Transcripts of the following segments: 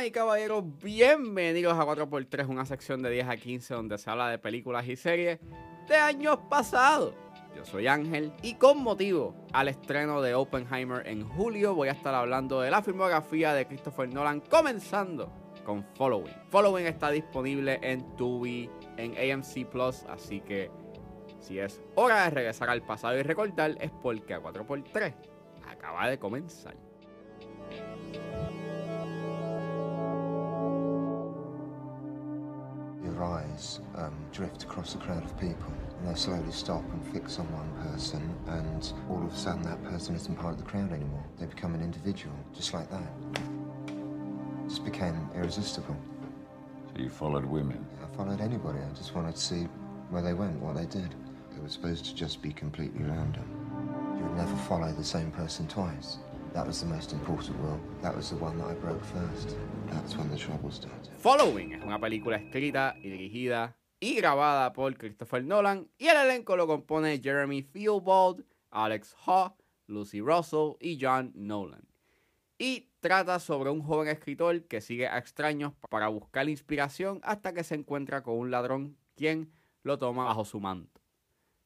Damas y caballeros, bienvenidos a 4x3, una sección de 10 a 15 donde se habla de películas y series de años pasados. Yo soy Ángel y con motivo al estreno de Oppenheimer en julio voy a estar hablando de la filmografía de Christopher Nolan comenzando con Following. Following está disponible en Tubi, en AMC Plus, así que si es hora de regresar al pasado y recordar es porque a 4x3 acaba de comenzar. Eyes um, drift across a crowd of people, and they slowly stop and fix on one person, and all of a sudden that person isn't part of the crowd anymore. They become an individual, just like that. Just became irresistible. So you followed women. I followed anybody. I just wanted to see where they went, what they did. It was supposed to just be completely random. You would never follow the same person twice. Following es una película escrita y dirigida y grabada por Christopher Nolan y el elenco lo compone Jeremy Theobald, Alex Haw, Lucy Russell y John Nolan. Y trata sobre un joven escritor que sigue a extraños para buscar inspiración hasta que se encuentra con un ladrón quien lo toma bajo su manto.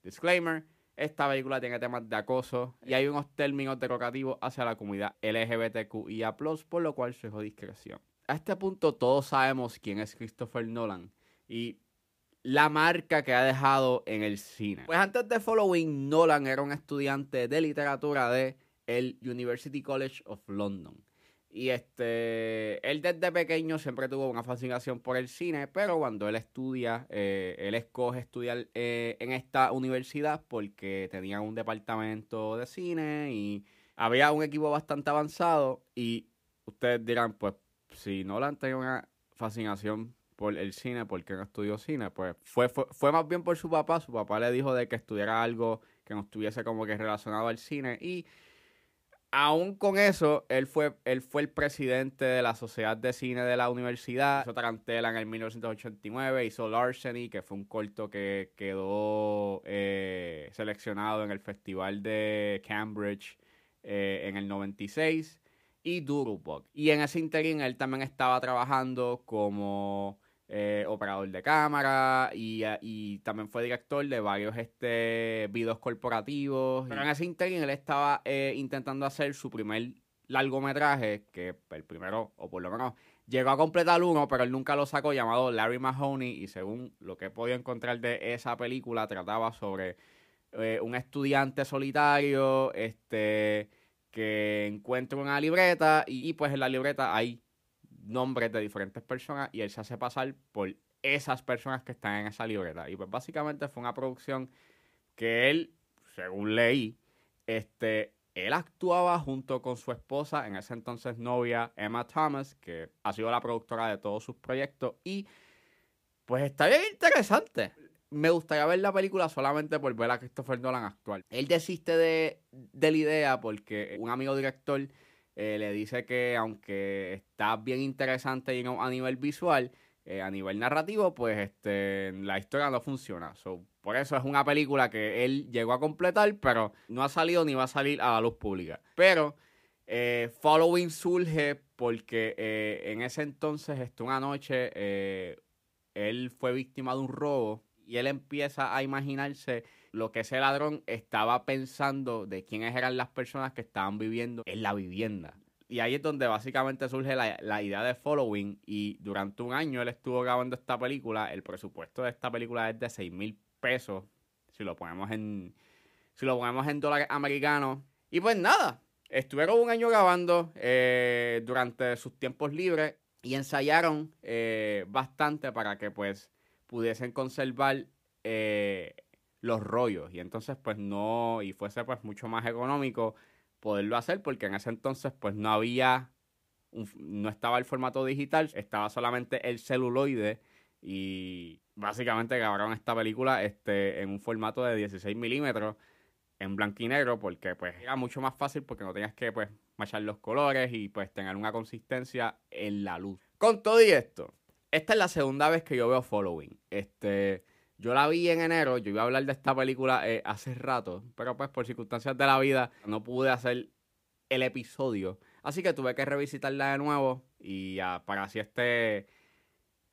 Disclaimer, esta película tiene temas de acoso y hay unos términos derogativos hacia la comunidad LGBTQIA+, por lo cual su discreción. A este punto todos sabemos quién es Christopher Nolan y la marca que ha dejado en el cine. Pues antes de Following, Nolan era un estudiante de literatura de el University College of London. Y este, él desde pequeño siempre tuvo una fascinación por el cine, pero cuando él estudia, eh, él escoge estudiar eh, en esta universidad porque tenía un departamento de cine y había un equipo bastante avanzado. Y ustedes dirán, pues, si Nolan tenía una fascinación por el cine, ¿por qué no estudió cine? Pues fue, fue, fue más bien por su papá. Su papá le dijo de que estudiara algo que no estuviese como que relacionado al cine y aún con eso, él fue, él fue el presidente de la Sociedad de Cine de la universidad. Hizo Tarantela en el 1989, hizo Larceny, que fue un corto que quedó eh, seleccionado en el Festival de Cambridge eh, en el 96, y Doodlebug. Y en ese interín él también estaba trabajando como eh, operador de cámara y, y, también fue director de varios este, videos corporativos. Pero en ese interín él estaba eh, intentando hacer su primer largometraje, que el primero, o por lo menos, llegó a completar uno, pero él nunca lo sacó, llamado Larry Mahoney, y según lo que he podido encontrar de esa película, trataba sobre eh, un estudiante solitario, este que encuentra una libreta y, y pues en la libreta hay nombres de diferentes personas y él se hace pasar por esas personas que están en esa libreta. Y pues básicamente fue una producción que él, según leí, este, él actuaba junto con su esposa, en ese entonces novia, Emma Thomas, que ha sido la productora de todos sus proyectos. Y pues está bien interesante. Me gustaría ver la película solamente por ver a Christopher Nolan actual. Él desiste de, de la idea porque un amigo director eh, le dice que aunque está bien interesante a nivel visual, eh, a nivel narrativo, pues este, la historia no funciona. So, por eso es una película que él llegó a completar, pero no ha salido ni va a salir a la luz pública. Pero eh, Following surge porque en ese entonces, este, una noche, él fue víctima de un robo y él empieza a imaginarse lo que ese ladrón estaba pensando de quiénes eran las personas que estaban viviendo en la vivienda. Y ahí es donde básicamente surge la, la, idea de Following. Y durante un año él estuvo grabando esta película. El presupuesto de esta película es de 6 mil pesos. Si lo ponemos en. Si lo ponemos en dólares americanos. Y pues nada. Estuvieron un año grabando eh, durante sus tiempos libres. Y ensayaron eh, bastante para que pues pudiesen conservar eh, los rollos. Y entonces pues no y fuese pues mucho más económico poderlo hacer porque en ese entonces pues no había no estaba el formato digital estaba solamente el celuloide. Y básicamente grabaron esta película este en un formato de 16 milímetros en blanco y negro porque pues era mucho más fácil porque no tenías que pues machar los colores y pues tener una consistencia en la luz. Con todo y esto esta es la segunda vez que yo veo Following. Este yo la vi en enero, yo iba a hablar de esta película eh, hace rato, pero pues por circunstancias de la vida no pude hacer el episodio Así que tuve que revisitarla de nuevo y para así este,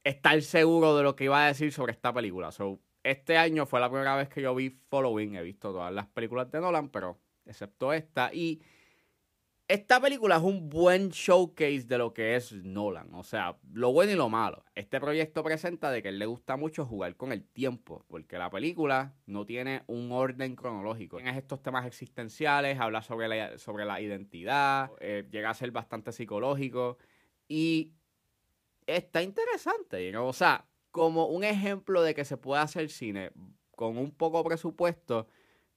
estar seguro de lo que iba a decir sobre esta película. So, este año fue la primera vez que yo vi Following. He visto todas las películas de Nolan, pero excepto esta. Y esta película es un buen showcase de lo que es Nolan. O sea, lo bueno y lo malo. Este proyecto presenta de que él le gusta mucho jugar con el tiempo. Porque la película no tiene un orden cronológico. Tiene estos temas existenciales, habla sobre la, sobre la identidad, eh, llega a ser bastante psicológico. Y está interesante. O sea, como un ejemplo de que se puede hacer cine con un poco presupuesto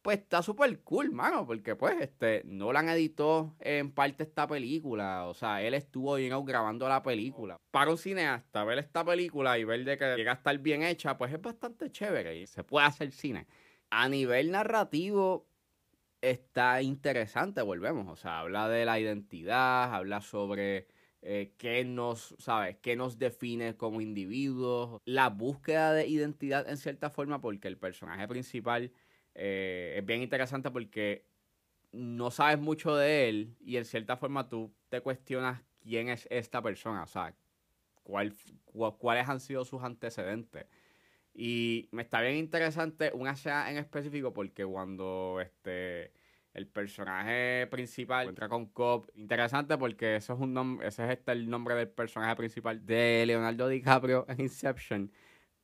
pues está súper cool, mano, porque pues este Nolan editó en parte esta película, o sea, él estuvo you grabando la película. Para un cineasta, ver esta película y ver de que llega a estar bien hecha, pues es bastante chévere y se puede hacer cine. A nivel narrativo está interesante, volvemos, o sea, habla de la identidad, habla sobre eh, qué nos, ¿sabes? qué nos define como individuos, la búsqueda de identidad en cierta forma, porque el personaje principal eh, es bien interesante porque no sabes mucho de él y en cierta forma tú te cuestionas quién es esta persona, o sea, cuál, cuáles han sido sus antecedentes. Y me está bien interesante una escena en específico porque cuando este el personaje principal entra con Cobb, interesante porque eso es un ese es este el nombre del personaje principal de Leonardo DiCaprio en Inception.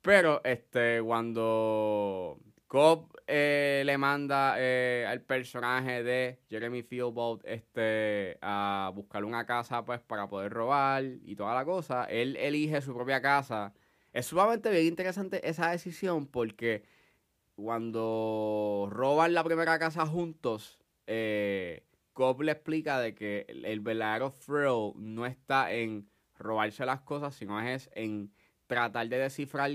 Pero este cuando Cobb eh, le manda eh, al personaje de Jeremy Fieldbolt este, a buscar una casa pues para poder robar y toda la cosa. Él elige su propia casa. Es sumamente bien interesante esa decisión porque cuando roban la primera casa juntos, eh, Cobb le explica de que el, el verdadero thrill no está en robarse las cosas, sino es en tratar de descifrar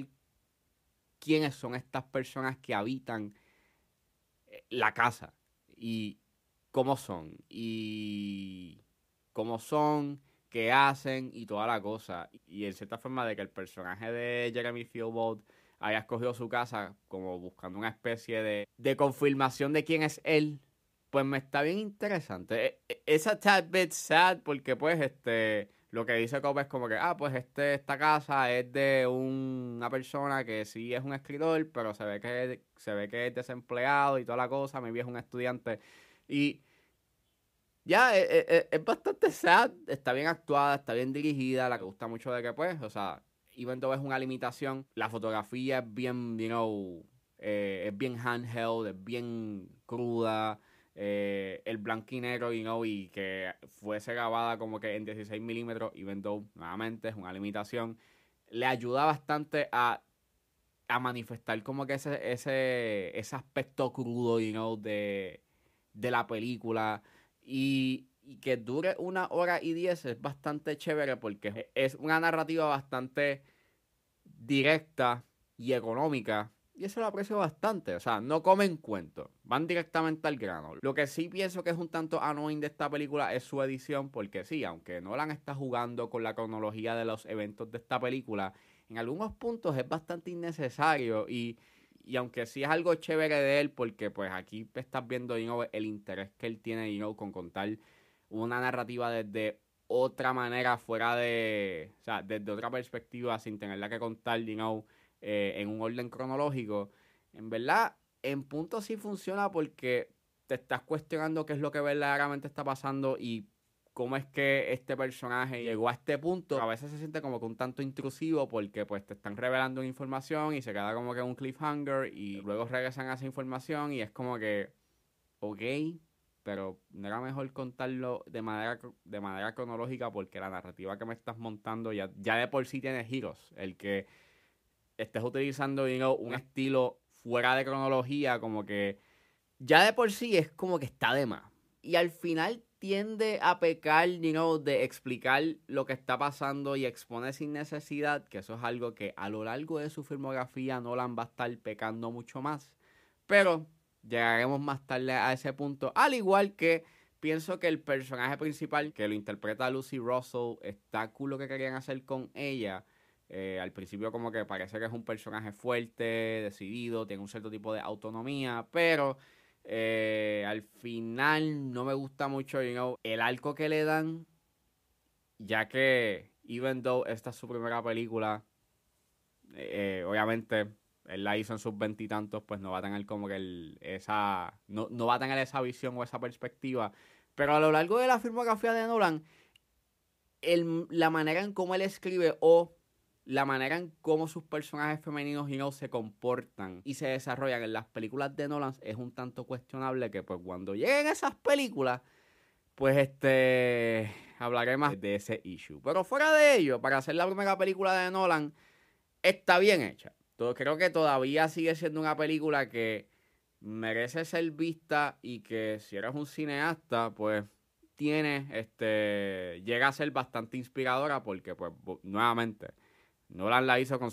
quiénes son estas personas que habitan eh, la casa y cómo son y cómo son, qué hacen y toda la cosa. Y en cierta forma de que el personaje de Jeremy Fieldbold haya escogido su casa como buscando una especie de, de confirmación de quién es él, pues me está bien interesante. Esa e, tad bit sad porque pues este lo que dice Cobb es como que, ah, pues este, esta casa es de una persona que sí es un escritor, pero se ve que, se ve que es desempleado y toda la cosa, mi viejo es un estudiante. Y ya, es, e, e, es, bastante sad, está bien actuada, está bien dirigida, la que gusta mucho de que pues, o sea, even though es una limitación, la fotografía es bien, you know, eh, es bien handheld, es bien cruda. Eh, el blanco y negro y que fuese grabada como que en 16 milímetros, even though nuevamente es una limitación, le ayuda bastante a, a manifestar como que ese, ese, ese aspecto crudo you know, de, de la película. Y, y que dure una hora y diez es bastante chévere porque es una narrativa bastante directa y económica y eso lo aprecio bastante. O sea, no comen cuento. Van directamente al grano. Lo que sí pienso que es un tanto annoying de esta película es su edición. Porque sí, aunque Nolan está jugando con la cronología de los eventos de esta película, en algunos puntos es bastante innecesario. Y, y aunque sí es algo chévere de él, porque pues aquí estás viendo el interés que él tiene you con contar una narrativa desde otra manera, fuera de. O sea, desde otra perspectiva, sin tenerla que contar, you know, eh, en un orden cronológico, en verdad, en punto sí funciona porque te estás cuestionando qué es lo que verdaderamente está pasando y cómo es que este personaje llegó a este punto. A veces se siente como que un tanto intrusivo porque pues te están revelando información y se queda como que un cliffhanger y luego regresan a esa información y es como que, ok, pero no era mejor contarlo de manera, de manera cronológica porque la narrativa que me estás montando ya, ya de por sí tiene giros. El que estés utilizando un estilo fuera de cronología, como que ya de por sí es como que está de más. Y al final tiende a pecar, you de explicar lo que está pasando y exponer sin necesidad, que eso es algo que a lo largo de su filmografía Nolan va a estar pecando mucho más. Pero llegaremos más tarde a ese punto, al igual que pienso que el personaje principal que lo interpreta Lucy Russell está cool lo que querían hacer con ella eh, al principio como que parece que es un personaje fuerte, decidido, tiene un cierto tipo de autonomía, pero Eh, al final no me gusta mucho, el arco que le dan, ya que, even though esta es su primera película, eh, obviamente él la hizo en sus veintitantos, pues no va a tener como que esa, no, no va a tener esa visión o esa perspectiva. Pero a lo largo de la filmografía de Nolan, la manera en cómo él escribe o la manera en cómo sus personajes femeninos y no se comportan y se desarrollan en las películas de Nolan es un tanto cuestionable que pues cuando lleguen esas películas, pues este hablaré más de ese issue. Pero fuera de ello, para hacer la primera película de Nolan, está bien hecha. Creo que todavía sigue siendo una película que merece ser vista y que si eres un cineasta, pues tiene, este, llega a ser bastante inspiradora porque, pues, nuevamente, Nolan la hizo con,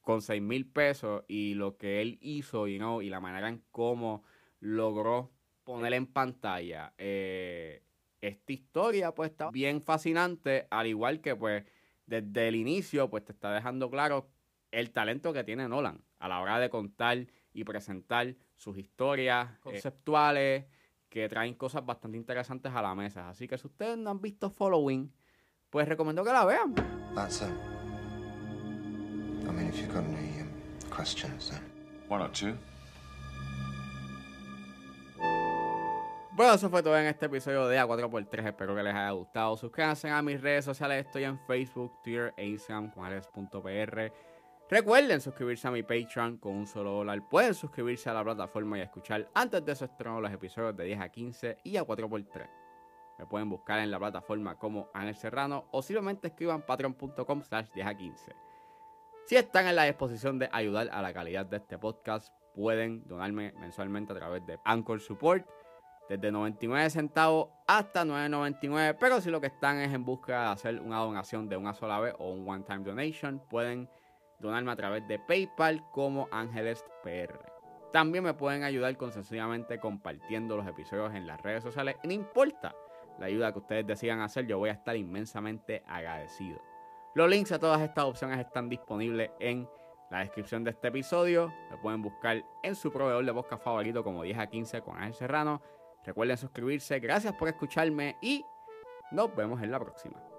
con 6 mil pesos y lo que él hizo y no y la manera en cómo logró poner en pantalla eh, esta historia, pues está bien fascinante, al igual que, pues, desde el inicio, pues te está dejando claro el talento que tiene Nolan a la hora de contar y presentar sus historias eh, conceptuales que traen cosas bastante interesantes a la mesa. Así que si ustedes no han visto Following, pues recomiendo que la vean. That's it. You've got any um, questions, then. One or two. Bueno, eso fue todo en este episodio de A4x3. Espero que les haya gustado. Suscríbanse a mis redes sociales. Estoy en Facebook, Twitter e Instagram con alex.pr. Recuerden suscribirse a mi Patreon con un solo dólar. Pueden suscribirse a la plataforma y escuchar antes de su estreno los episodios de 10 a 15 y a 4x3. Me pueden buscar en la plataforma como Ángel Serrano o simplemente escriban patreon.com slash 10 a 15. Si están en la disposición de ayudar a la calidad de este podcast, pueden donarme mensualmente a través de Anchor Support desde 99 centavos hasta 9.99. Pero si lo que están es en busca de hacer una donación de una sola vez o un one-time donation, pueden donarme a través de PayPal como Ángeles PR. También me pueden ayudar con sencillamente compartiendo los episodios en las redes sociales. No importa la ayuda que ustedes decidan hacer, yo voy a estar inmensamente agradecido. Los links a todas estas opciones están disponibles en la descripción de este episodio. Me pueden buscar en su proveedor de podcast favorito como 10 a 15 con Ángel Serrano. Recuerden suscribirse. Gracias por escucharme y nos vemos en la próxima.